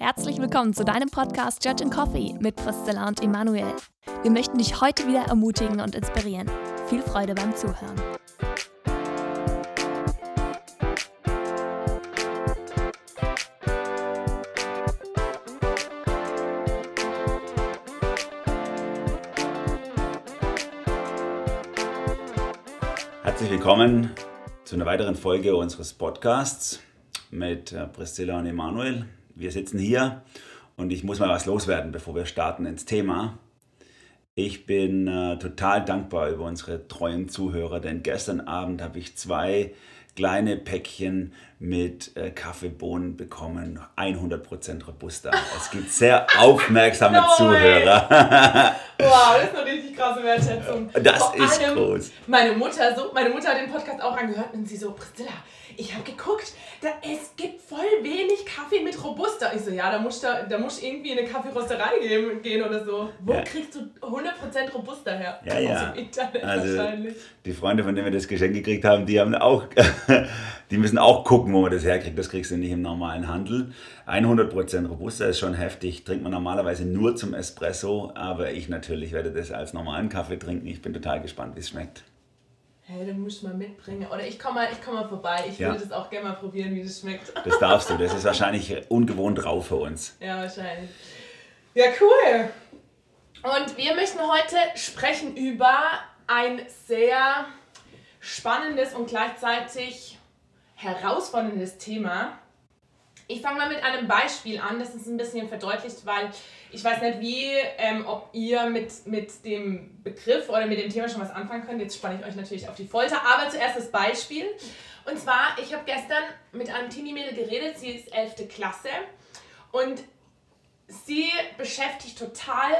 Herzlich willkommen zu deinem Podcast Judge and Coffee mit Priscilla und Emanuel. Wir möchten dich heute wieder ermutigen und inspirieren. Viel Freude beim Zuhören. Herzlich willkommen zu einer weiteren Folge unseres Podcasts mit äh, Priscilla und Emanuel. Wir sitzen hier und ich muss mal was loswerden, bevor wir starten ins Thema. Ich bin äh, total dankbar über unsere treuen Zuhörer, denn gestern Abend habe ich zwei kleine Päckchen mit äh, Kaffeebohnen bekommen, 100% Robusta. Es gibt sehr aufmerksame No Zuhörer. Wow, das ist eine richtig krasse Wertschätzung. Das Vor ist allem groß. Meine Mutter, so, meine Mutter hat den Podcast auch angehört und sie so, Priscilla, ich habe geguckt, da, es gibt voll wenig Kaffee mit Robusta. Ich so, ja, da musst du da musst irgendwie in eine Kaffeerösterei gehen, gehen oder so. Wo Ja. kriegst du 100% Robusta her? Ja, ja. Aus dem Internet Also, wahrscheinlich. die Freunde, von denen wir das Geschenk gekriegt haben, die haben auch, die müssen auch gucken, wo man das herkriegt. Das kriegst du nicht im normalen Handel. 100% Robusta ist schon heftig. Trinkt man normalerweise nur zum Espresso, aber ich natürlich werde das als normalen Kaffee trinken. Ich bin total gespannt, wie es schmeckt. Hey, den musst du mal mitbringen. Oder ich komme mal, ich komm mal vorbei. Ich Ja. würde das auch gerne mal probieren, wie das schmeckt. Das darfst du. Das ist wahrscheinlich ungewohnt rau für uns. Ja, wahrscheinlich. Ja, cool. Und wir möchten heute sprechen über ein sehr spannendes und gleichzeitig herausforderndes Thema. Ich fange mal mit einem Beispiel an, das ist ein bisschen verdeutlicht, weil ich weiß nicht, wie, ähm, ob ihr mit, mit dem Begriff oder mit dem Thema schon was anfangen könnt. Jetzt spanne ich euch natürlich auf die Folter, aber zuerst das Beispiel. Und zwar, ich habe gestern mit einem Teenie-Mädel geredet, sie ist 11. Klasse und sie beschäftigt total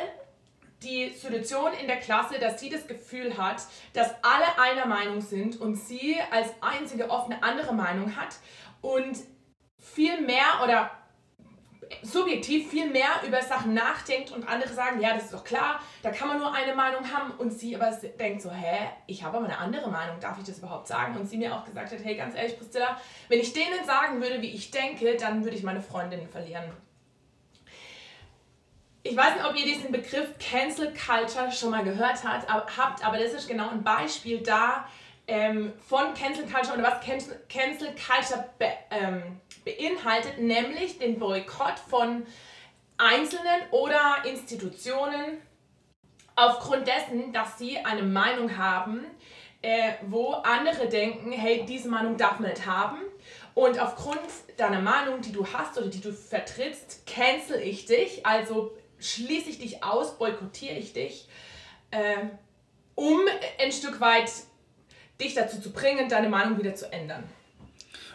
die Situation in der Klasse, dass sie das Gefühl hat, dass alle einer Meinung sind und sie als einzige offene andere Meinung hat und viel mehr oder subjektiv viel mehr über Sachen nachdenkt und andere sagen, ja, das ist doch klar, da kann man nur eine Meinung haben und sie aber denkt so, hä, ich habe aber eine andere Meinung, darf ich das überhaupt sagen? Und sie mir auch gesagt hat, hey, ganz ehrlich, Priscilla, wenn ich denen sagen würde, wie ich denke, dann würde ich meine Freundinnen verlieren. Ich weiß nicht, ob ihr diesen Begriff Cancel Culture schon mal gehört habt, aber das ist genau ein Beispiel da ähm, von Cancel Culture und was Cancel, Cancel Culture be, ähm, beinhaltet, nämlich den Boykott von Einzelnen oder Institutionen aufgrund dessen, dass sie eine Meinung haben, äh, wo andere denken, hey, diese Meinung darf man nicht haben. Und aufgrund deiner Meinung, die du hast oder die du vertrittst, cancel ich dich, also schließe ich dich aus, boykottiere ich dich, äh, um ein Stück weit dich dazu zu bringen, deine Meinung wieder zu ändern.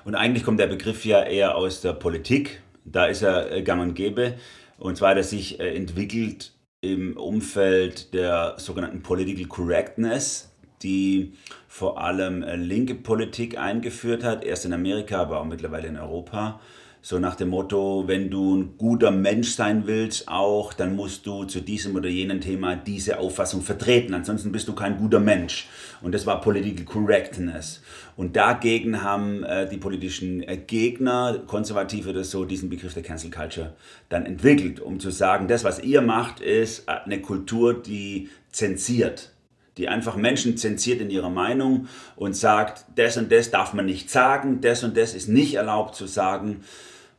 Und eigentlich kommt der Begriff ja eher aus der Politik. Da ist er äh, gang und gäbe. Und zwar hat er sich äh, entwickelt im Umfeld der sogenannten Political Correctness, die vor allem äh, linke Politik eingeführt hat, erst in Amerika, aber auch mittlerweile in Europa. So nach dem Motto, wenn du ein guter Mensch sein willst, auch, dann musst du zu diesem oder jenem Thema diese Auffassung vertreten. Ansonsten bist du kein guter Mensch. Und das war Political Correctness. Und dagegen haben äh, die politischen äh, Gegner, Konservative oder so, diesen Begriff der Cancel Culture dann entwickelt, um zu sagen, das, was ihr macht, ist eine Kultur, die zensiert die einfach Menschen zensiert in ihrer Meinung und sagt, das und das darf man nicht sagen, das und das ist nicht erlaubt zu sagen.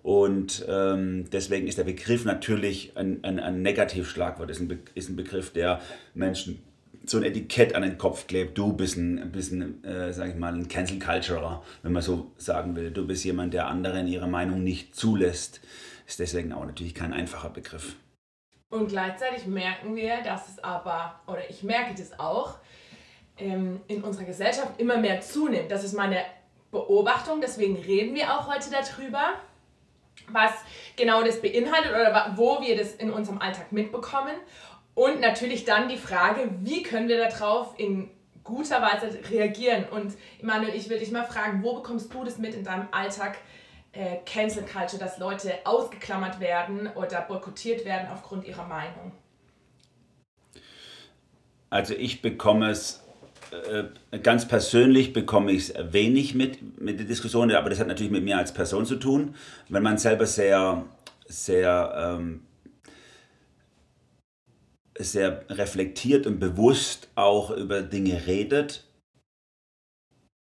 Und ähm, deswegen ist der Begriff natürlich ein, ein, ein Negativschlagwort, ist ein, Be ist ein Begriff, der Menschen so ein Etikett an den Kopf klebt. Du bist ein, ein äh, sag ich mal, ein Cancel Culturer, wenn man so sagen will. Du bist jemand, der anderen ihre Meinung nicht zulässt. Ist deswegen auch natürlich kein einfacher Begriff. Und gleichzeitig merken wir, dass es aber, oder ich merke das auch, ähm, in unserer Gesellschaft immer mehr zunimmt. Das ist meine Beobachtung, deswegen reden wir auch heute darüber, was genau das beinhaltet oder wo wir das in unserem Alltag mitbekommen. Und natürlich dann die Frage, wie können wir darauf in guter Weise reagieren. Und Emanuel, ich will dich mal fragen, wo bekommst du das mit in deinem Alltag? Äh, Cancel Culture, dass Leute ausgeklammert werden oder boykottiert werden aufgrund ihrer Meinung. Also ich bekomme es ganz persönlich bekomme ich wenig mit, mit der Diskussion, aber das hat natürlich mit mir als Person zu tun. Wenn man selber sehr sehr, ähm, sehr reflektiert und bewusst auch über Dinge redet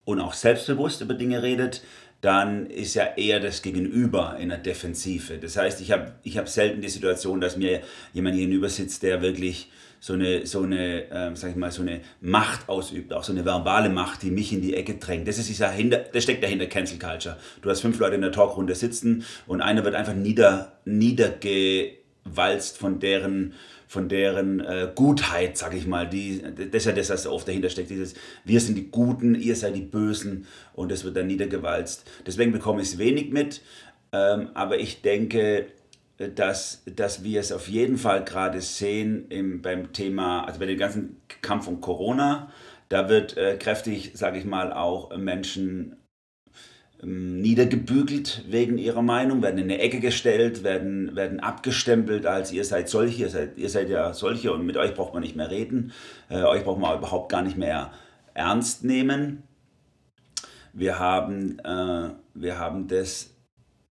und auch selbstbewusst über Dinge redet, dann ist ja eher das Gegenüber in der Defensive. Das heißt, ich habe ich hab selten die Situation, dass mir jemand gegenüber sitzt, der wirklich so eine, so eine, äh, sag ich mal, so eine Macht ausübt, auch so eine verbale Macht, die mich in die Ecke drängt. Das ist dieser hinter, das steckt dahinter Cancel Culture. Du hast fünf Leute in der Talkrunde sitzen und einer wird einfach nieder, niedergewalzt von deren von deren äh, Gutheit, sag ich mal. Die, das ist ja das, was oft dahinter steckt. Dieses, wir sind die Guten, ihr seid die Bösen und das wird dann niedergewalzt. Deswegen bekomme ich es wenig mit, ähm, aber ich denke, dass, dass wir es auf jeden Fall gerade sehen im, beim Thema, also bei dem ganzen Kampf um Corona, da wird äh, kräftig, sage ich mal, auch Menschen ähm, niedergebügelt wegen ihrer Meinung, werden in eine Ecke gestellt, werden, werden abgestempelt als ihr seid solche, ihr seid, ihr seid ja solche und mit euch braucht man nicht mehr reden, äh, euch braucht man überhaupt gar nicht mehr ernst nehmen. Wir haben, äh, wir haben das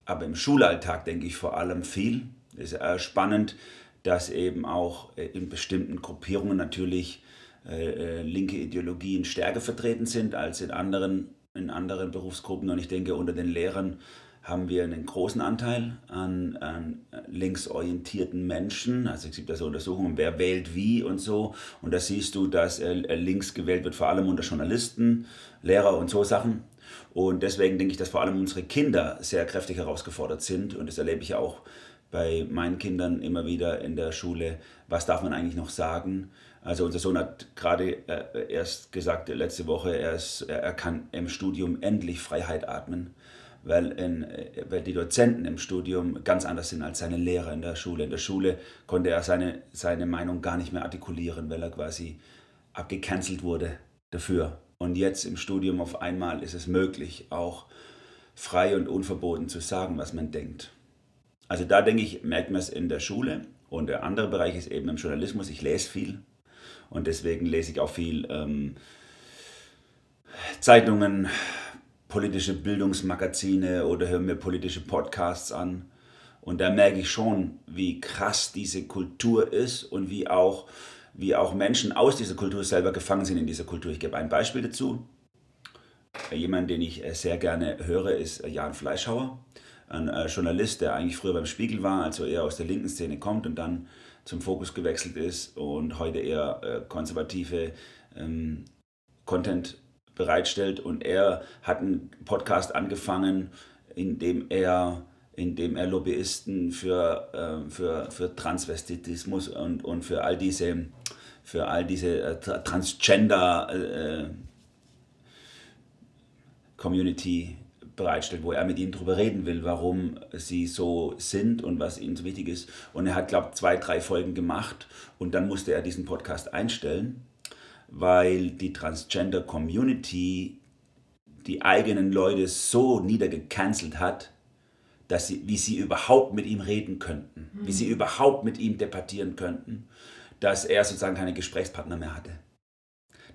aber im Schulalltag denke ich vor allem viel. Es ist äh, spannend, dass eben auch äh, in bestimmten Gruppierungen natürlich äh, linke Ideologien stärker vertreten sind als in anderen, in anderen Berufsgruppen. Und ich denke, unter den Lehrern haben wir einen großen Anteil an, an linksorientierten Menschen. Also es gibt da so Untersuchungen, wer wählt wie und so. Und da siehst du, dass links gewählt wird, vor allem unter Journalisten, Lehrer und so Sachen. Und deswegen denke ich, dass vor allem unsere Kinder sehr kräftig herausgefordert sind. Und das erlebe ich auch bei meinen Kindern immer wieder in der Schule. Was darf man eigentlich noch sagen? Also unser Sohn hat gerade äh, erst gesagt, letzte Woche, er, ist, er kann im Studium endlich Freiheit atmen, weil, in, äh, weil die Dozenten im Studium ganz anders sind als seine Lehrer in der Schule. In der Schule konnte er seine, seine Meinung gar nicht mehr artikulieren, weil er quasi abgecancelt wurde dafür. Und jetzt im Studium auf einmal ist es möglich, auch frei und unverboten zu sagen, was man denkt. Also da denke ich, merkt man es in der Schule. Und der andere Bereich ist eben im Journalismus. Ich lese viel und deswegen lese ich auch viel ähm, Zeitungen, politische Bildungsmagazine oder höre mir politische Podcasts an. Und da merke ich schon, wie krass diese Kultur ist und wie auch wie auch Menschen aus dieser Kultur selber gefangen sind in dieser Kultur. Ich gebe ein Beispiel dazu. Jemand, den ich äh, sehr gerne höre, ist äh, Jan Fleischhauer, ein äh, Journalist, der eigentlich früher beim Spiegel war, also eher aus der linken Szene kommt und dann zum Fokus gewechselt ist und heute eher konservative ähm, Content bereitstellt. Und er hat einen Podcast angefangen, in dem er indem er Lobbyisten für, äh, für, für Transvestitismus und, und für all diese, für all diese äh, Transgender äh, Community bereitstellt, wo er mit ihnen darüber reden will, warum sie so sind und was ihnen so wichtig ist. Und er hat, glaube ich, zwei, drei Folgen gemacht und dann musste er diesen Podcast einstellen, weil die Transgender Community die eigenen Leute so niedergecancelt hat, dass sie, wie sie überhaupt mit ihm reden könnten, mhm. wie sie überhaupt mit ihm debattieren könnten, dass er sozusagen keine Gesprächspartner mehr hatte.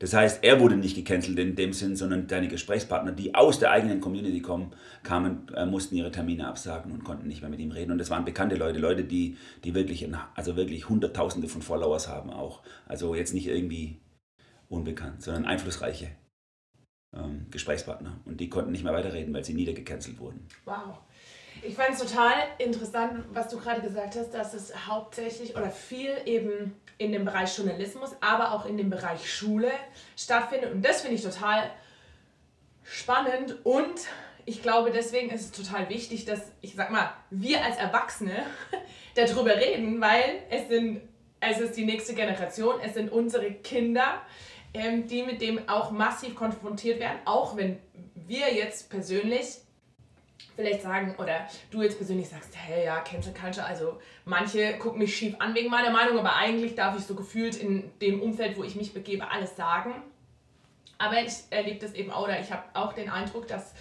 Das heißt, er wurde nicht gecancelt in dem Sinn, sondern deine Gesprächspartner, die aus der eigenen Community kommen, kamen, äh, mussten ihre Termine absagen und konnten nicht mehr mit ihm reden. Und das waren bekannte Leute, Leute, die, die wirklich, also wirklich Hunderttausende von Followers haben auch. Also jetzt nicht irgendwie unbekannt, sondern einflussreiche ähm, Gesprächspartner. Und die konnten nicht mehr weiterreden, weil sie niedergecancelt wurden. Wow. Ich fand es total interessant, was du gerade gesagt hast, dass es hauptsächlich oder viel eben in dem Bereich Journalismus, aber auch in dem Bereich Schule stattfindet. Und das finde ich total spannend und ich glaube, deswegen ist es total wichtig, dass, ich sag mal, wir als Erwachsene darüber reden, weil es sind, es ist die nächste Generation, es sind unsere Kinder, ähm, die mit dem auch massiv konfrontiert werden, auch wenn wir jetzt persönlich vielleicht sagen, oder du jetzt persönlich sagst, hey, ja, Cancel Culture, also manche gucken mich schief an wegen meiner Meinung, aber eigentlich darf ich so gefühlt in dem Umfeld, wo ich mich begebe, alles sagen. Aber ich erlebe das eben auch, oder ich habe auch den Eindruck, dass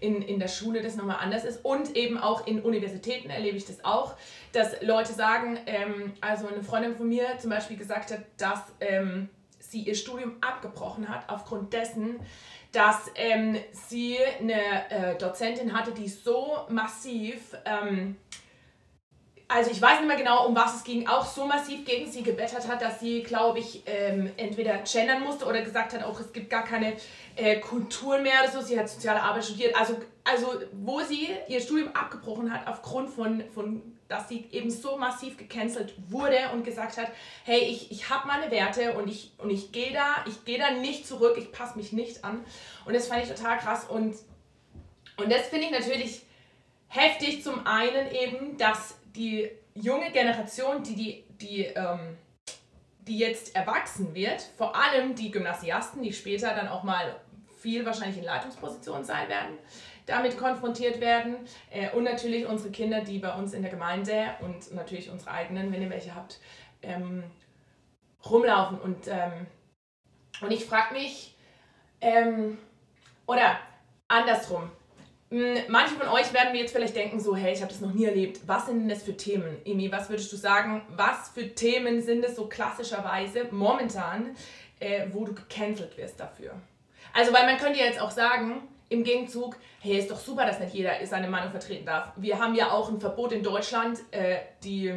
in, in der Schule das nochmal anders ist und eben auch in Universitäten erlebe ich das auch, dass Leute sagen, ähm, also eine Freundin von mir zum Beispiel gesagt hat, dass ähm, sie ihr Studium abgebrochen hat aufgrund dessen, dass ähm, sie eine äh, Dozentin hatte, die so massiv ähm, also ich weiß nicht mehr genau, um was es ging, auch so massiv gegen sie gebettert hat, dass sie, glaube ich, ähm, entweder gendern musste oder gesagt hat, auch es gibt gar keine äh, Kultur mehr oder so. Sie hat soziale Arbeit studiert. Also, also wo sie ihr Studium abgebrochen hat aufgrund von, von dass sie eben so massiv gecancelt wurde und gesagt hat, hey, ich, ich habe meine Werte und ich, und ich gehe da, ich gehe da nicht zurück, ich passe mich nicht an. Und das fand ich total krass und, und das finde ich natürlich heftig zum einen eben, dass die junge Generation, die, die, die, ähm, die jetzt erwachsen wird, vor allem die Gymnasiasten, die später dann auch mal viel wahrscheinlich in Leitungspositionen sein werden, damit konfrontiert werden. Äh, und natürlich unsere Kinder, die bei uns in der Gemeinde und natürlich unsere eigenen, wenn ihr welche habt, ähm, rumlaufen. Und, ähm, und ich frage mich, ähm, oder andersrum, hm, Manche von euch werden mir jetzt vielleicht denken, so, hey, ich habe das noch nie erlebt. Was sind denn das für Themen? Emi, was würdest du sagen, was für Themen sind es so klassischerweise momentan, äh, wo du gecancelt wirst dafür? Also, weil man könnte jetzt auch sagen, im Gegenzug, hey, ist doch super, dass nicht jeder seine Meinung vertreten darf. Wir haben ja auch ein Verbot in Deutschland, äh, die,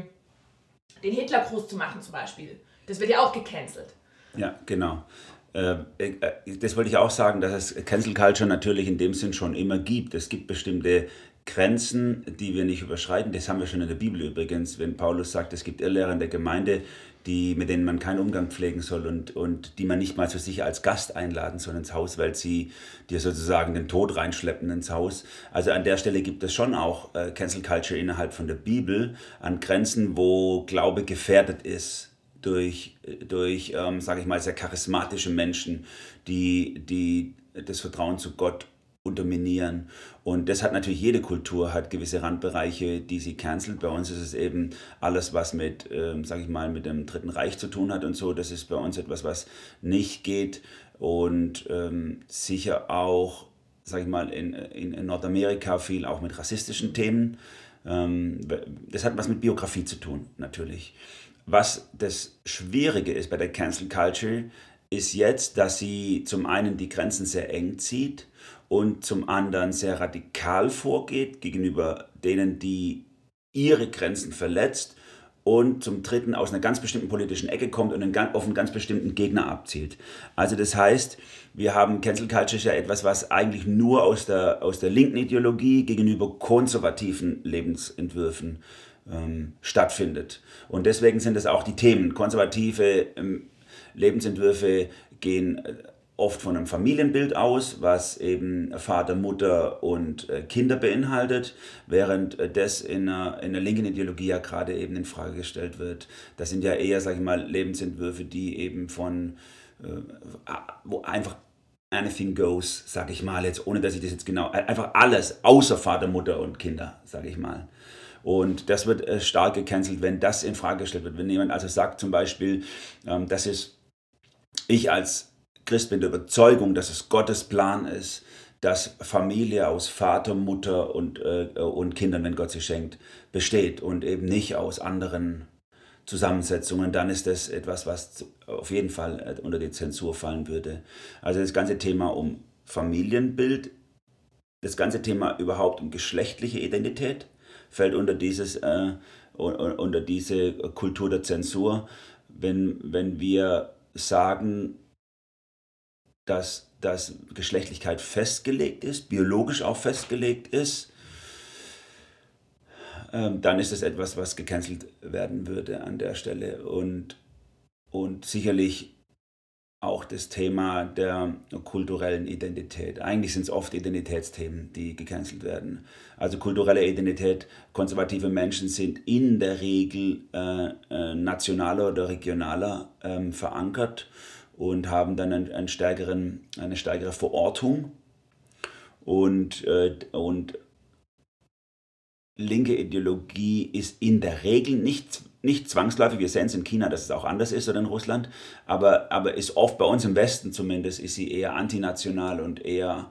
den Hitlergruß zu machen zum Beispiel. Das wird ja auch gecancelt. Ja, genau. Äh, äh, das wollte ich auch sagen, dass es Cancel Culture natürlich in dem Sinn schon immer gibt. Es gibt bestimmte Grenzen, die wir nicht überschreiten. Das haben wir schon in der Bibel übrigens, wenn Paulus sagt, es gibt Irrlehrer in der Gemeinde, die, mit denen man keinen Umgang pflegen soll und, und die man nicht mal zu sich als Gast einladen soll ins Haus, weil sie dir sozusagen den Tod reinschleppen ins Haus. Also an der Stelle gibt es schon auch äh, Cancel Culture innerhalb von der Bibel an Grenzen, wo Glaube gefährdet ist durch, durch ähm, sage ich mal, sehr charismatische Menschen, die, die das Vertrauen zu Gott unterminieren. Und das hat natürlich jede Kultur, hat gewisse Randbereiche, die sie cancelt. Bei uns ist es eben alles, was mit, ähm, sage ich mal, mit dem Dritten Reich zu tun hat und so. Das ist bei uns etwas, was nicht geht. Und ähm, sicher auch, sage ich mal, in, in, in, Nordamerika viel auch mit rassistischen Themen. Ähm, das hat was mit Biografie zu tun, natürlich. Was das Schwierige ist bei der Cancel Culture, ist jetzt, dass sie zum einen die Grenzen sehr eng zieht und zum anderen sehr radikal vorgeht gegenüber denen, die ihre Grenzen verletzt und zum dritten aus einer ganz bestimmten politischen Ecke kommt und auf einen ganz bestimmten Gegner abzielt. Also das heißt, wir haben Cancel Culture ja etwas, was eigentlich nur aus der, aus der linken Ideologie gegenüber konservativen Lebensentwürfen ähm, stattfindet. Und deswegen sind es auch die Themen. Konservative ähm, Lebensentwürfe gehen äh, oft von einem Familienbild aus, was eben Vater, Mutter und äh, Kinder beinhaltet, während äh, das in einer, in der linken Ideologie ja gerade eben in Frage gestellt wird. Das sind ja eher, sage ich mal, Lebensentwürfe, die eben von, äh, wo einfach anything goes, sage ich mal jetzt, ohne dass ich das jetzt genau, einfach alles außer Vater, Mutter und Kinder, sage ich mal. Und das wird stark gecancelt, wenn das in Frage gestellt wird. Wenn jemand also sagt zum Beispiel, ähm, das ist, ich als Christ bin der Überzeugung, dass es Gottes Plan ist, dass Familie aus Vater, Mutter und, äh, und Kindern, wenn Gott sie schenkt, besteht und eben nicht aus anderen Zusammensetzungen, dann ist das etwas, was auf jeden Fall äh, unter die Zensur fallen würde. Also das ganze Thema um Familienbild, das ganze Thema überhaupt um geschlechtliche Identität, fällt unter, dieses, äh, unter diese Kultur der Zensur, wenn, wenn wir sagen, dass, dass Geschlechtlichkeit festgelegt ist, biologisch auch festgelegt ist, ähm, dann ist es etwas, was gecancelt werden würde an der Stelle. Und, und sicherlich auch das Thema der kulturellen Identität. Eigentlich sind es oft Identitätsthemen, die gecancelt werden. Also kulturelle Identität, konservative Menschen sind in der Regel äh, äh, nationaler oder regionaler ähm, verankert und haben dann einen, einen stärkeren, eine stärkere Verortung. Und, äh, und linke Ideologie ist in der Regel nicht nicht zwangsläufig, wir sehen es in China, dass es auch anders ist oder in Russland, aber, aber ist oft bei uns im Westen zumindest, ist sie eher antinational und eher,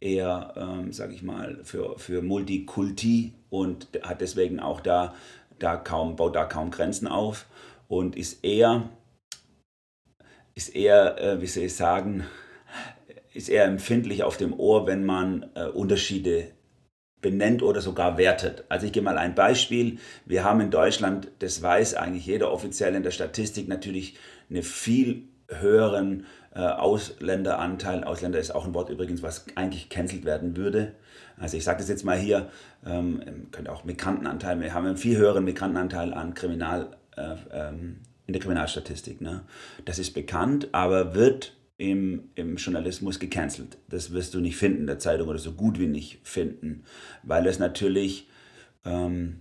eher ähm, sage ich mal, für, für Multikulti und hat deswegen auch da, da kaum, baut da kaum Grenzen auf und ist eher, ist eher, äh, wie soll ich sagen, ist eher empfindlich auf dem Ohr, wenn man äh, Unterschiede benennt oder sogar wertet. Also ich gebe mal ein Beispiel. Wir haben in Deutschland, das weiß eigentlich jeder offiziell in der Statistik, natürlich einen viel höheren äh, Ausländeranteil. Ausländer ist auch ein Wort übrigens, was eigentlich cancelt werden würde. Also ich sage das jetzt mal hier, ähm, könnte auch Migrantenanteil, wir haben einen viel höheren Migrantenanteil an Kriminal, äh, ähm, in der Kriminalstatistik. Ne? Das ist bekannt, aber wird im, im Journalismus gecancelt. Das wirst du nicht finden in der Zeitung oder so gut wie nicht finden, weil es natürlich ähm,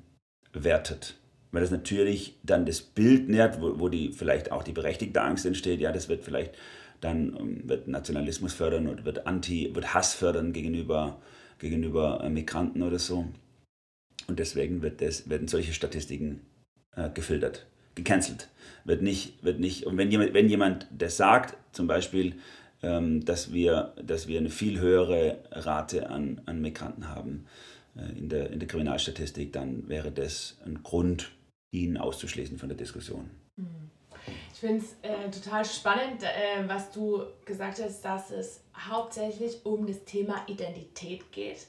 wertet. Weil es natürlich dann das Bild nährt, wo, wo die vielleicht auch die berechtigte Angst entsteht, ja, das wird vielleicht dann ähm, wird Nationalismus fördern oder wird Anti, wird Hass fördern gegenüber, gegenüber äh, Migranten oder so. Und deswegen wird das, werden solche Statistiken äh, gefiltert gecancelt. Wird nicht, wird nicht, und wenn jemand, wenn jemand das sagt, zum Beispiel, ähm, dass, wir, dass wir eine viel höhere Rate an, an Migranten haben äh, in, der, in der Kriminalstatistik, dann wäre das ein Grund, ihn auszuschließen von der Diskussion. Ich finde es äh, total spannend, äh, was du gesagt hast, dass es hauptsächlich um das Thema Identität geht.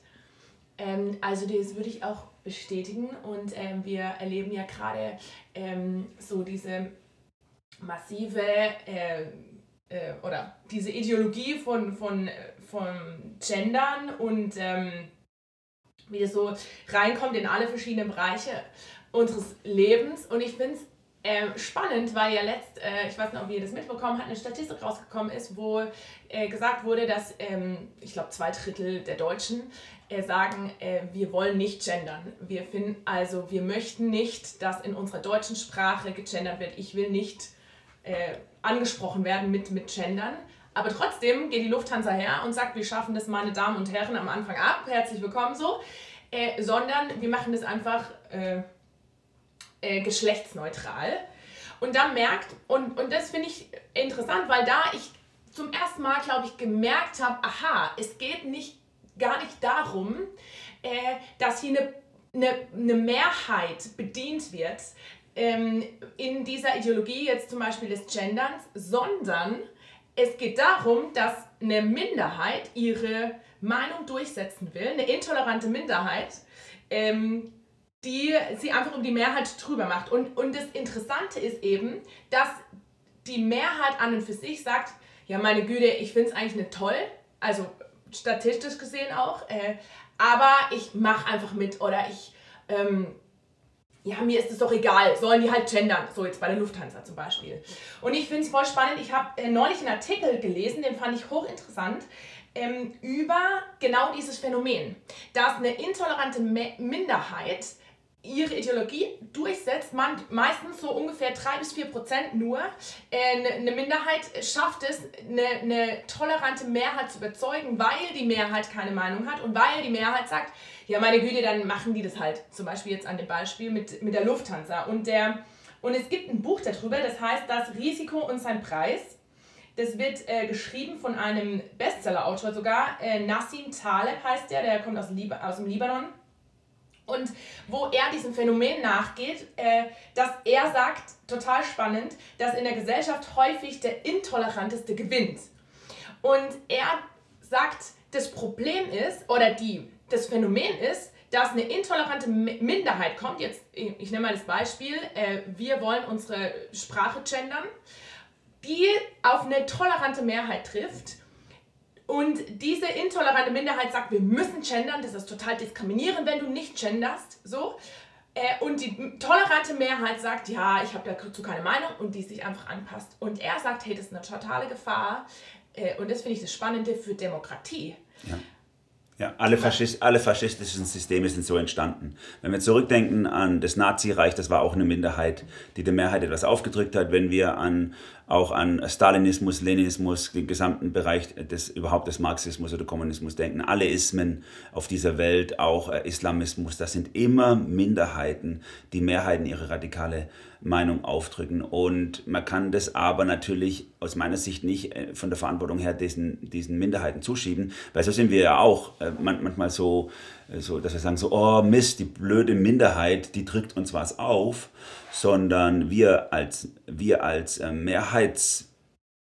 Ähm, also das würde ich auch bestätigen. Und ähm, wir erleben ja gerade ähm, so diese massive äh, äh, oder diese Ideologie von, von, von Gendern und ähm, wie das so reinkommt in alle verschiedenen Bereiche unseres Lebens. Und ich finde es äh, spannend, weil ja letzt, äh, ich weiß nicht, ob ihr das mitbekommen habt, eine Statistik rausgekommen ist, wo äh, gesagt wurde, dass ähm, ich glaube zwei Drittel der Deutschen äh, sagen, äh, wir wollen nicht gendern. Wir finden also, wir möchten nicht, dass in unserer deutschen Sprache gegendert wird. Ich will nicht äh, angesprochen werden mit, mit gendern. Aber trotzdem geht die Lufthansa her und sagt, wir schaffen das, meine Damen und Herren, am Anfang ab. Herzlich willkommen so. Äh, sondern wir machen das einfach äh, äh, geschlechtsneutral. Und da merkt, und, und das finde ich interessant, weil da ich zum ersten Mal, glaube ich, gemerkt habe, aha, es geht nicht gar nicht darum, äh, dass hier eine, eine, eine Mehrheit bedient wird ähm, in dieser Ideologie jetzt zum Beispiel des Genderns, sondern es geht darum, dass eine Minderheit ihre Meinung durchsetzen will, eine intolerante Minderheit, ähm, die sie einfach um die Mehrheit drüber macht. Und, und das Interessante ist eben, dass die Mehrheit an und für sich sagt, ja meine Güte, ich finde es eigentlich nicht toll, also statistisch gesehen auch. Äh, aber ich mache einfach mit oder ich, ähm, ja, mir ist es doch egal, sollen die halt gendern, so jetzt bei der Lufthansa zum Beispiel. Und ich finde es voll spannend, ich habe äh, neulich einen Artikel gelesen, den fand ich hochinteressant, ähm, über genau dieses Phänomen, dass eine intolerante Me Minderheit ihre Ideologie durchsetzt, man meistens so ungefähr 3 bis 4 Prozent nur. Äh, eine Minderheit schafft es, eine, eine tolerante Mehrheit zu überzeugen, weil die Mehrheit keine Meinung hat und weil die Mehrheit sagt, ja meine Güte, dann machen die das halt. Zum Beispiel jetzt an dem Beispiel mit, mit der Lufthansa. Und, der, und es gibt ein Buch darüber, das heißt Das Risiko und sein Preis. Das wird äh, geschrieben von einem Bestseller-Autor sogar, äh, Nassim Taleb heißt der, der kommt aus, Lib aus dem Libanon und wo er diesem Phänomen nachgeht, äh, dass er sagt, total spannend, dass in der Gesellschaft häufig der Intoleranteste gewinnt. Und er sagt, das Problem ist, oder die, das Phänomen ist, dass eine intolerante Minderheit kommt. Jetzt, ich nehme mal das Beispiel, äh, wir wollen unsere Sprache gendern, die auf eine tolerante Mehrheit trifft und diese intolerante Minderheit sagt, wir müssen gendern, das ist total diskriminierend, wenn du nicht genderst. So. Äh, und die tolerante Mehrheit sagt, ja, ich habe dazu keine Meinung und die sich einfach anpasst. Und er sagt, hey, das ist eine totale Gefahr. Äh, und das finde ich das Spannende für Demokratie. Ja. Ja, alle, Faschist, alle faschistischen Systeme sind so entstanden. Wenn wir zurückdenken an das Nazireich, das war auch eine Minderheit, die der Mehrheit etwas aufgedrückt hat. Wenn wir an, auch an Stalinismus, Leninismus, den gesamten Bereich des, überhaupt des Marxismus oder Kommunismus denken, alle Ismen auf dieser Welt, auch äh, Islamismus, das sind immer Minderheiten, die Mehrheiten ihre radikale Meinung aufdrücken. Und man kann das aber natürlich aus meiner Sicht nicht äh, von der Verantwortung her diesen, diesen Minderheiten zuschieben, weil so sind wir ja auch äh, manchmal so, so, dass wir sagen so, oh Mist, die blöde Minderheit, die drückt uns was auf, sondern wir als, wir als Mehrheits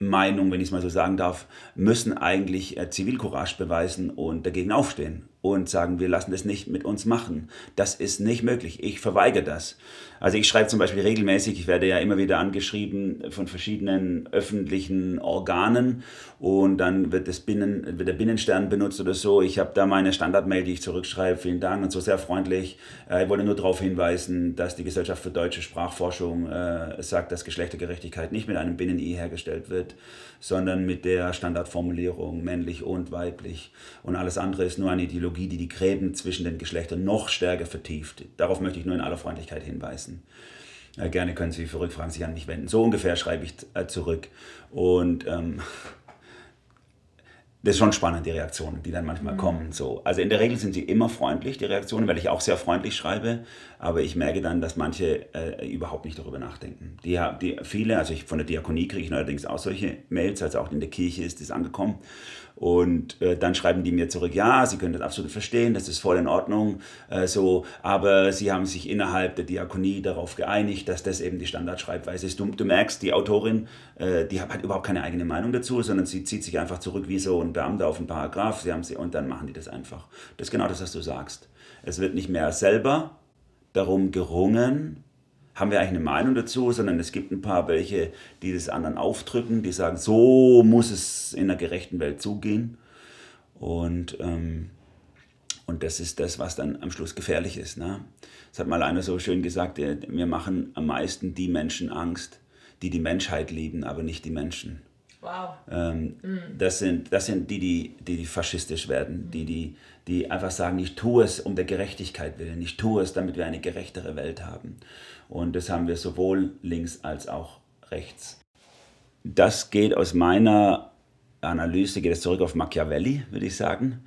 Meinung, wenn ich es mal so sagen darf, müssen eigentlich Zivilcourage beweisen und dagegen aufstehen und sagen, wir lassen das nicht mit uns machen. Das ist nicht möglich. Ich verweigere das. Also ich schreibe zum Beispiel regelmäßig, ich werde ja immer wieder angeschrieben von verschiedenen öffentlichen Organen und dann wird, das Binnen, wird der Binnenstern benutzt oder so. Ich habe da meine Standardmail, die ich zurückschreibe, vielen Dank und so sehr freundlich. Äh, ich wollte nur darauf hinweisen, dass die Gesellschaft für deutsche Sprachforschung äh, sagt, dass Geschlechtergerechtigkeit nicht mit einem Binnen-I hergestellt wird, sondern mit der Standardformulierung männlich und weiblich. Und alles andere ist nur eine Ideologie, die die Gräben zwischen den Geschlechtern noch stärker vertieft. Darauf möchte ich nur in aller Freundlichkeit hinweisen. Äh, gerne können Sie für Rückfragen sich an mich wenden. So ungefähr schreibe ich äh, zurück. Und ähm, das ist schon spannend, die Reaktionen, die dann manchmal mhm. kommen. So. Also in der Regel sind sie immer freundlich, die Reaktionen, weil ich auch sehr freundlich schreibe. Aber ich merke dann, dass manche äh, überhaupt nicht darüber nachdenken. Die, die, viele, also ich, von der Diakonie kriege ich allerdings auch solche Mails, also auch in der Kirche ist das angekommen. Und äh, dann schreiben die mir zurück, ja, sie können das absolut verstehen, das ist voll in Ordnung, äh, so, aber sie haben sich innerhalb der Diakonie darauf geeinigt, dass das eben die Standardschreibweise ist. Du, du merkst, die Autorin, äh, die hat, hat, überhaupt keine eigene Meinung dazu, sondern sie zieht sich einfach zurück wie so ein Beamter auf einen Paragraph, sie haben sie, und dann machen die das einfach. Das ist genau das, was du sagst. Es wird nicht mehr selber darum gerungen, haben wir eigentlich eine Meinung dazu, sondern es gibt ein paar welche, die das anderen aufdrücken, die sagen, so muss es in einer gerechten Welt zugehen. Und, ähm, und das ist das, was dann am Schluss gefährlich ist. Ne? Das hat mal einer so schön gesagt, wir machen am meisten die Menschen Angst, die die Menschheit lieben, aber nicht die Menschen. Wow. Ähm, mm. das, sind, das sind die, die, die, die faschistisch werden, die, die, die einfach sagen, ich tue es um der Gerechtigkeit willen, ich tue es, damit wir eine gerechtere Welt haben. Und das haben wir sowohl links als auch rechts. Das geht aus meiner Analyse, geht es zurück auf Machiavelli, würde ich sagen.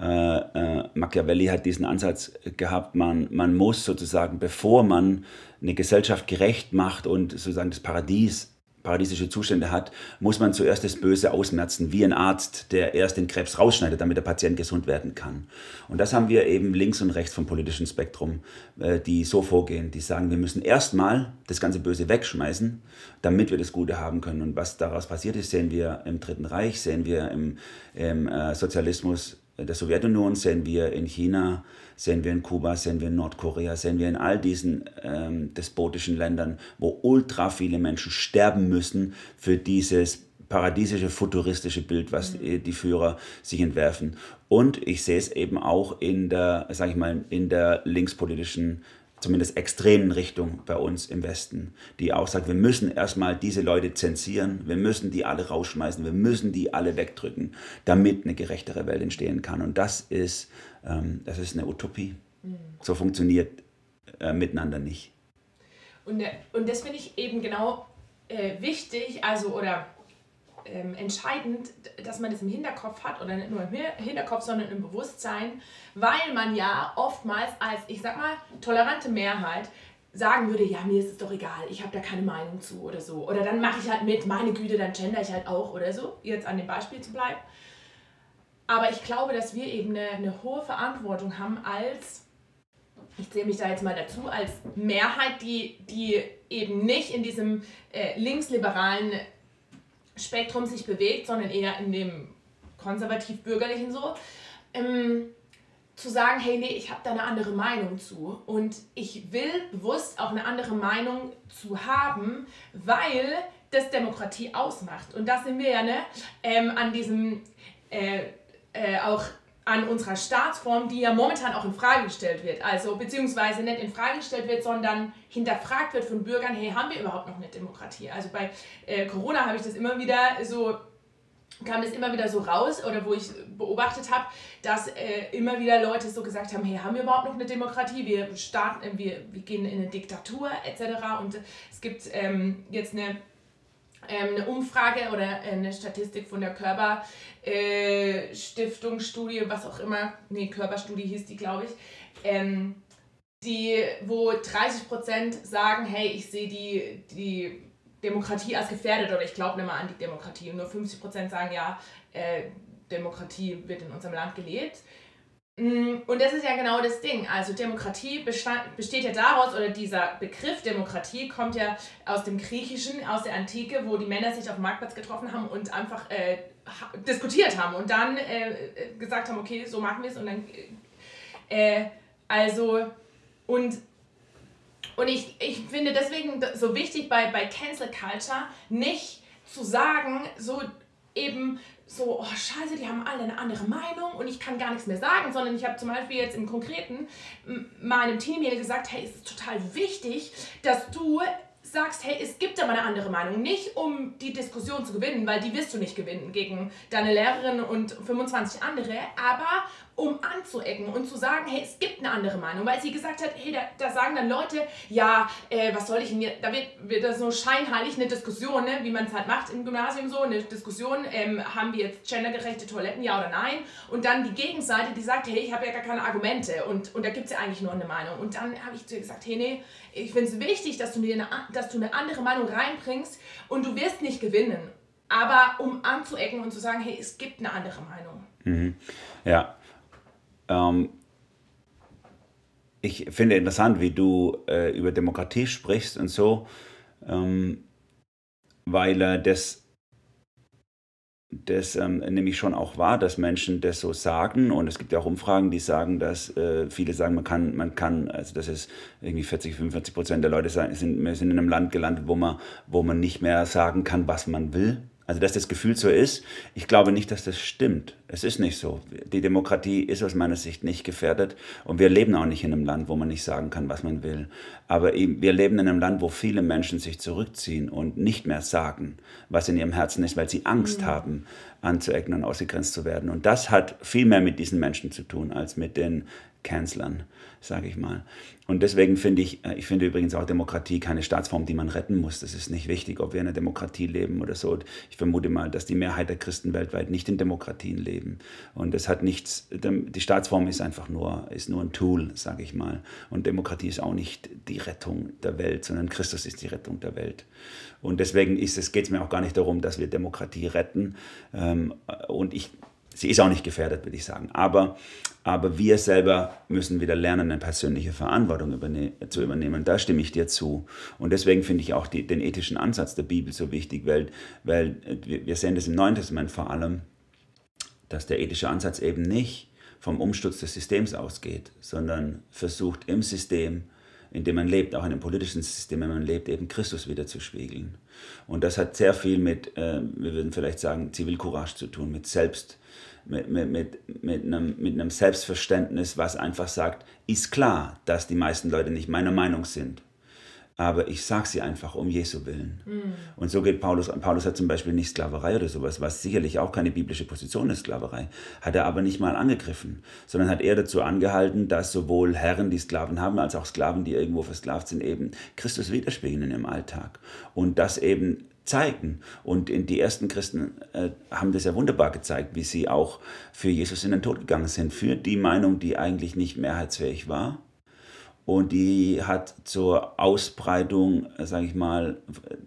Äh, äh, Machiavelli hat diesen Ansatz gehabt, man, man muss sozusagen, bevor man eine Gesellschaft gerecht macht und sozusagen das Paradies paradiesische Zustände hat, muss man zuerst das Böse ausmerzen, wie ein Arzt, der erst den Krebs rausschneidet, damit der Patient gesund werden kann. Und das haben wir eben links und rechts vom politischen Spektrum, äh, die so vorgehen, die sagen, wir müssen erstmal das ganze Böse wegschmeißen, damit wir das Gute haben können. Und was daraus passiert ist, sehen wir im Dritten Reich, sehen wir im, im äh, Sozialismus der Sowjetunion, sehen wir in China, sehen wir in Kuba, sehen wir in Nordkorea, sehen wir in all diesen ähm, despotischen Ländern, wo ultra viele Menschen sterben müssen für dieses paradiesische, futuristische Bild, was mhm. die Führer sich entwerfen. Und ich sehe es eben auch in der, sage ich mal, in der linkspolitischen zumindest extremen Richtung bei uns im Westen, die auch sagt, wir müssen erstmal diese Leute zensieren, wir müssen die alle rausschmeißen, wir müssen die alle wegdrücken, damit eine gerechtere Welt entstehen kann. Und das ist, ähm, das ist eine Utopie. Mhm. So funktioniert äh, miteinander nicht. Und, äh, und das finde ich eben genau äh, wichtig, also oder ähm, entscheidend, dass man das im Hinterkopf hat oder nicht nur im Hinterkopf, sondern im Bewusstsein, weil man ja oftmals als, ich sag mal, tolerante Mehrheit sagen würde, ja, mir ist es doch egal, ich habe da keine Meinung zu oder so. Oder dann mache ich halt mit, meine Güte, dann gender ich halt auch oder so, jetzt an dem Beispiel zu bleiben. Aber ich glaube, dass wir eben eine, eine hohe Verantwortung haben als, ich zähle mich da jetzt mal dazu, als Mehrheit, die, die eben nicht in diesem äh, linksliberalen Spektrum sich bewegt, sondern eher in dem konservativ-bürgerlichen so, ähm, zu sagen, hey, nee, ich habe da eine andere Meinung zu und ich will bewusst auch eine andere Meinung zu haben, weil das Demokratie ausmacht. Und das sind wir ja ne, ähm, an diesem äh, äh, auch an unserer Staatsform, die ja momentan auch in Frage gestellt wird. Also beziehungsweise nicht in Frage gestellt wird, sondern hinterfragt wird von Bürgern, hey, haben wir überhaupt noch eine Demokratie? Also bei äh, Corona habe ich das immer wieder so kam das immer wieder so raus oder wo ich beobachtet habe, dass äh, immer wieder Leute so gesagt haben, hey, haben wir überhaupt noch eine Demokratie? Wir starten, äh, wir, wir gehen in eine Diktatur etc. Und es gibt ähm, jetzt eine eine Umfrage oder eine Statistik von der Körperstiftung, äh, Studie, was auch immer, nee, Körperstudie hieß die, glaube ich, ähm, die, wo 30% sagen, hey, ich sehe die, die Demokratie als gefährdet oder ich glaube nicht mal an die Demokratie. Und nur 50% sagen, ja, äh, Demokratie wird in unserem Land gelebt. Mm, und das ist ja genau das Ding. Also Demokratie besteht ja daraus, oder dieser Begriff Demokratie kommt ja aus dem Griechischen, aus der Antike, wo die Männer sich auf dem Marktplatz getroffen haben und einfach äh, diskutiert haben und dann äh, gesagt haben, okay, so machen wir es und dann äh, also und und ich, ich finde deswegen so wichtig bei, bei Cancel Culture nicht zu sagen, so eben so, oh scheiße, die haben alle eine andere Meinung und ich kann gar nichts mehr sagen, sondern ich habe zum Beispiel jetzt im Konkreten meinem Team hier gesagt, hey, es ist total wichtig, dass du sagst, hey, es gibt aber eine andere Meinung. Nicht um die Diskussion zu gewinnen, weil die wirst du nicht gewinnen gegen deine Lehrerin und 25 andere, aber um anzuecken und zu sagen, hey, es gibt eine andere Meinung. Weil sie gesagt hat, hey, da, da sagen dann Leute, ja, äh, was soll ich hier, da wird, wird das so scheinheilig eine Diskussion, ne, wie man es halt macht im Gymnasium so, eine Diskussion, ähm, haben wir jetzt gendergerechte Toiletten, ja oder nein? Und dann die Gegenseite, die sagt, hey, ich habe ja gar keine Argumente und, und da gibt es ja eigentlich nur eine Meinung. Und dann habe ich zu ihr gesagt, hey, nee, ich finde es wichtig, dass du, dir eine, dass du eine andere Meinung reinbringst und du wirst nicht gewinnen. Aber um anzuecken und zu sagen, hey, es gibt eine andere Meinung. Mhm. Ja, ähm, ich finde interessant, wie du äh, über Demokratie sprichst und so, ähm, weil äh, das, das ähm, nämlich schon auch wahr, dass Menschen das so sagen. Und es gibt ja auch Umfragen, die sagen, dass äh, viele sagen, man kann, man kann, also das ist irgendwie 40, 45 Prozent der Leute sind, sind in einem Land gelandet, wo man, wo man nicht mehr sagen kann, was man will also, dass das Gefühl so ist, ich glaube nicht, dass das stimmt. Es ist nicht so. Die Demokratie ist aus meiner Sicht nicht gefährdet und wir leben auch nicht in einem Land, wo man nicht sagen kann, was man will. Aber wir leben in einem Land, wo viele Menschen sich zurückziehen und nicht mehr sagen, was in ihrem Herzen ist, weil sie Angst mhm. haben, anzuecken und ausgegrenzt zu werden. Und das hat viel mehr mit diesen Menschen zu tun als mit den Cancellern, sage ich mal. Und deswegen finde ich, äh, ich finde übrigens auch Demokratie keine Staatsform, die man retten muss. Das ist nicht wichtig, ob wir in einer Demokratie leben oder so. Ich vermute mal, dass die Mehrheit der Christen weltweit nicht in Demokratien leben. Und das hat nichts, die Staatsform ist einfach nur, ist nur ein Tool, sage ich mal. Und Demokratie ist auch nicht die Rettung der Welt, sondern Christus ist die Rettung der Welt. Und deswegen geht es mir auch gar nicht darum, dass wir Demokratie retten. Ähm, und ich Sie ist auch nicht gefährdet, würde ich sagen. Aber, aber wir selber müssen wieder lernen, eine persönliche Verantwortung überne zu übernehmen. Da stimme ich dir zu. Und deswegen finde ich auch die, den ethischen Ansatz der Bibel so wichtig, weil, weil wir sehen das im Neuen Testament vor allem, dass der ethische Ansatz eben nicht vom Umsturz des Systems ausgeht, sondern versucht im System, in dem man lebt, auch in dem politischen System, in dem man lebt, eben Christus wieder zu spiegeln. Und das hat sehr viel mit, äh, wir würden vielleicht sagen, Zivilcourage zu tun, mit Selbst mit, mit, mit, mit, einem, mit einem Selbstverständnis, was einfach sagt, ist klar, dass die meisten Leute nicht meiner Meinung sind. Aber ich sage sie einfach um Jesu willen. Mhm. Und so geht Paulus. Paulus hat zum Beispiel nicht Sklaverei oder sowas, was sicherlich auch keine biblische Position ist, Sklaverei. Hat er aber nicht mal angegriffen, sondern hat er dazu angehalten, dass sowohl Herren, die Sklaven haben, als auch Sklaven, die irgendwo versklavt sind, eben Christus widerspiegeln in ihrem Alltag. Und das eben zeigen. Und die ersten Christen äh, haben das ja wunderbar gezeigt, wie sie auch für Jesus in den Tod gegangen sind, für die Meinung, die eigentlich nicht mehrheitsfähig war. Und die hat zur Ausbreitung, äh, sage ich mal,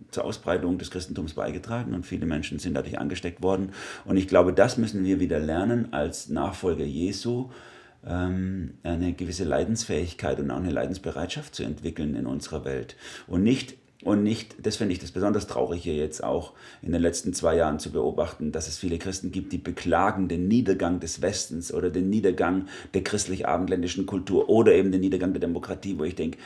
zur Ausbreitung des Christentums beigetragen und viele Menschen sind dadurch angesteckt worden. Und ich glaube, das müssen wir wieder lernen als Nachfolger Jesu, ähm, eine gewisse Leidensfähigkeit und auch eine Leidensbereitschaft zu entwickeln in unserer Welt. Und nicht und nicht, das finde ich das besonders Traurige jetzt auch in den letzten zwei Jahren zu beobachten, dass es viele Christen gibt, die beklagen den Niedergang des Westens oder den Niedergang der christlich-abendländischen Kultur oder eben den Niedergang der Demokratie, wo ich denke,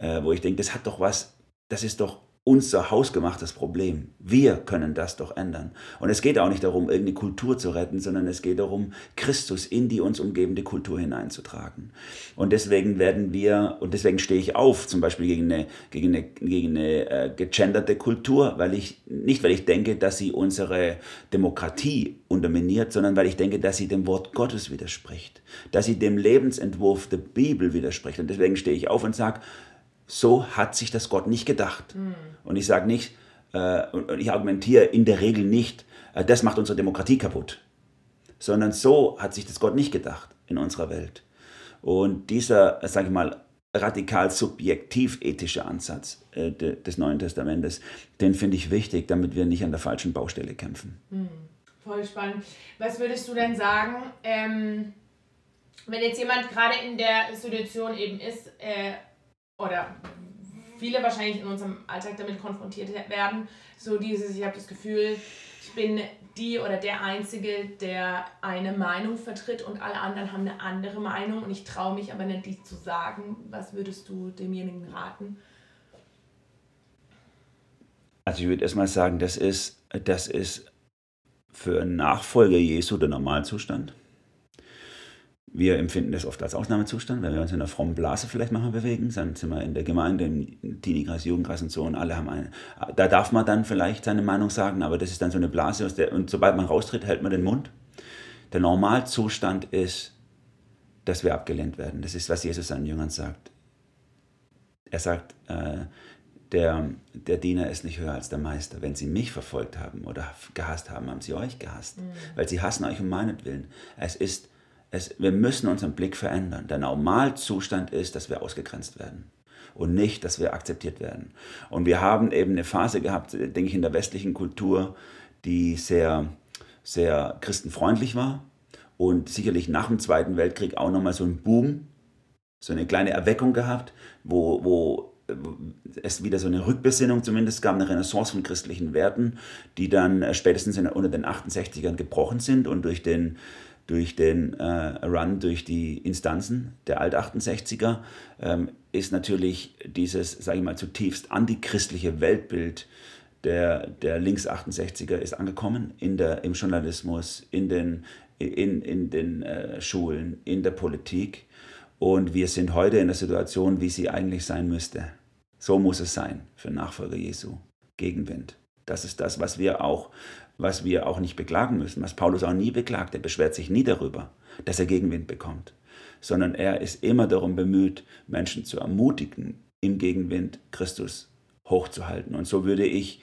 äh, wo ich denke, das hat doch was, das ist doch unser hausgemachtes Problem. Wir können das doch ändern. Und es geht auch nicht darum, irgendeine Kultur zu retten, sondern es geht darum, Christus in die uns umgebende Kultur hineinzutragen. Und deswegen werden wir, und deswegen stehe ich auf, zum Beispiel gegen eine, gegen eine, gegen eine äh, gegenderte Kultur, weil ich, nicht weil ich denke, dass sie unsere Demokratie unterminiert, sondern weil ich denke, dass sie dem Wort Gottes widerspricht, dass sie dem Lebensentwurf der Bibel widerspricht. Und deswegen stehe ich auf und sage, so hat sich das Gott nicht gedacht. Mhm. Und ich sage nicht, äh, und ich argumentiere in der Regel nicht, äh, das macht unsere Demokratie kaputt, sondern so hat sich das Gott nicht gedacht in unserer Welt. Und dieser, äh, sage ich mal, radikal subjektiv-ethische Ansatz äh, de, des Neuen Testamentes, den finde ich wichtig, damit wir nicht an der falschen Baustelle kämpfen. Mhm. Voll spannend. Was würdest du denn sagen? Ähm wenn jetzt jemand gerade in der Situation eben ist, äh, oder viele wahrscheinlich in unserem Alltag damit konfrontiert werden, so dieses, ich habe das Gefühl, ich bin die oder der Einzige, der eine Meinung vertritt und alle anderen haben eine andere Meinung und ich traue mich aber nicht, die zu sagen. Was würdest du demjenigen raten? Also ich würde erstmal sagen, das ist, das ist für Nachfolger Jesu der Normalzustand. Wir empfinden das oft als Ausnahmezustand, wenn wir uns in einer frommen Blase vielleicht manchmal bewegen, dann sind wir in der Gemeinde, im Teenie-Kreis, Jugendkreis und so und alle haben eine, da darf man dann vielleicht seine Meinung sagen, aber das ist dann so eine Blase, aus der, und sobald man raustritt, hält man den Mund. Der Normalzustand ist, dass wir abgelehnt werden. Das ist, was Jesus seinen Jüngern sagt. Er sagt, äh, der, der Diener ist nicht höher als der Meister. Wenn sie mich verfolgt haben oder gehasst haben, haben sie euch gehasst. Mhm. Weil sie hassen euch um meinetwillen. Es ist es, wir müssen unseren Blick verändern. Der Normalzustand ist, dass wir ausgegrenzt werden und nicht, dass wir akzeptiert werden. Und wir haben eben eine Phase gehabt, denke ich, in der westlichen Kultur, die sehr, sehr christenfreundlich war und sicherlich nach dem Zweiten Weltkrieg auch nochmal so ein Boom, so eine kleine Erweckung gehabt, wo, wo es wieder so eine Rückbesinnung zumindest gab, eine Renaissance von christlichen Werten, die dann spätestens unter den 68ern gebrochen sind und durch den durch den äh, Run durch die Instanzen der Alt-68er ähm, ist natürlich dieses, sage ich mal, zutiefst antichristliche Weltbild der, der Links-68er ist angekommen in der, im Journalismus, in den, in, in den äh, Schulen, in der Politik. Und wir sind heute in der Situation, wie sie eigentlich sein müsste. So muss es sein für Nachfolger Jesu. Gegenwind. Das ist das, was wir auch was wir auch nicht beklagen müssen, was Paulus auch nie beklagt. Er beschwert sich nie darüber, dass er Gegenwind bekommt, sondern er ist immer darum bemüht, Menschen zu ermutigen, im Gegenwind Christus hochzuhalten. Und so würde ich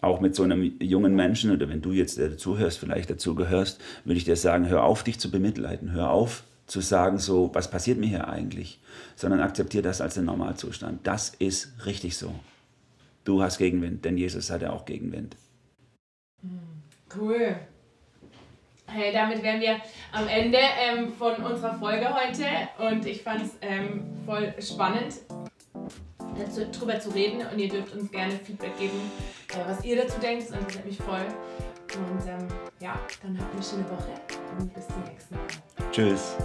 auch mit so einem jungen Menschen, oder wenn du jetzt dazuhörst, vielleicht dazu gehörst, würde ich dir sagen, hör auf, dich zu bemitleiden, hör auf zu sagen, so, was passiert mir hier eigentlich, sondern akzeptiere das als den Normalzustand. Das ist richtig so. Du hast Gegenwind, denn Jesus hatte auch Gegenwind. Cool. Hey, damit wären wir am Ende ähm, von unserer Folge heute und ich fand es ähm, voll spannend, dazu, drüber zu reden und ihr dürft uns gerne Feedback geben, äh, was ihr dazu denkt, das interessiert mich voll. Und ähm, ja, dann habt eine schöne Woche und bis zum nächsten Mal. Tschüss.